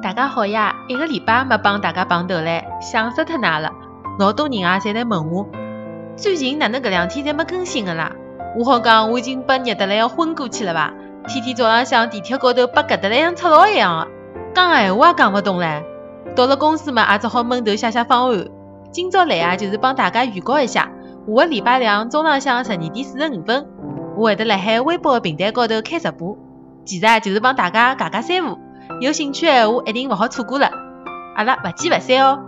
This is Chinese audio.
大家好呀！一个礼拜没帮大家碰头唻，想死脱㑚了。老多人啊，侪来问我，最近哪能搿两天侪没更新个啦？我好讲，我已经被热得来要昏过去了伐？天天早浪向地铁高头被夹得来像赤佬一样个，讲闲话也讲勿动唻。到了公司嘛，也只好闷头写写方案。今朝来啊，就是帮大家预告一下，下个礼拜两中浪向十二点四十五分，我会得辣海微博个平台高头开直播。其实啊，就是帮大家解解三胡。有兴趣闲话，一定勿好错过了。阿拉勿见勿散哦！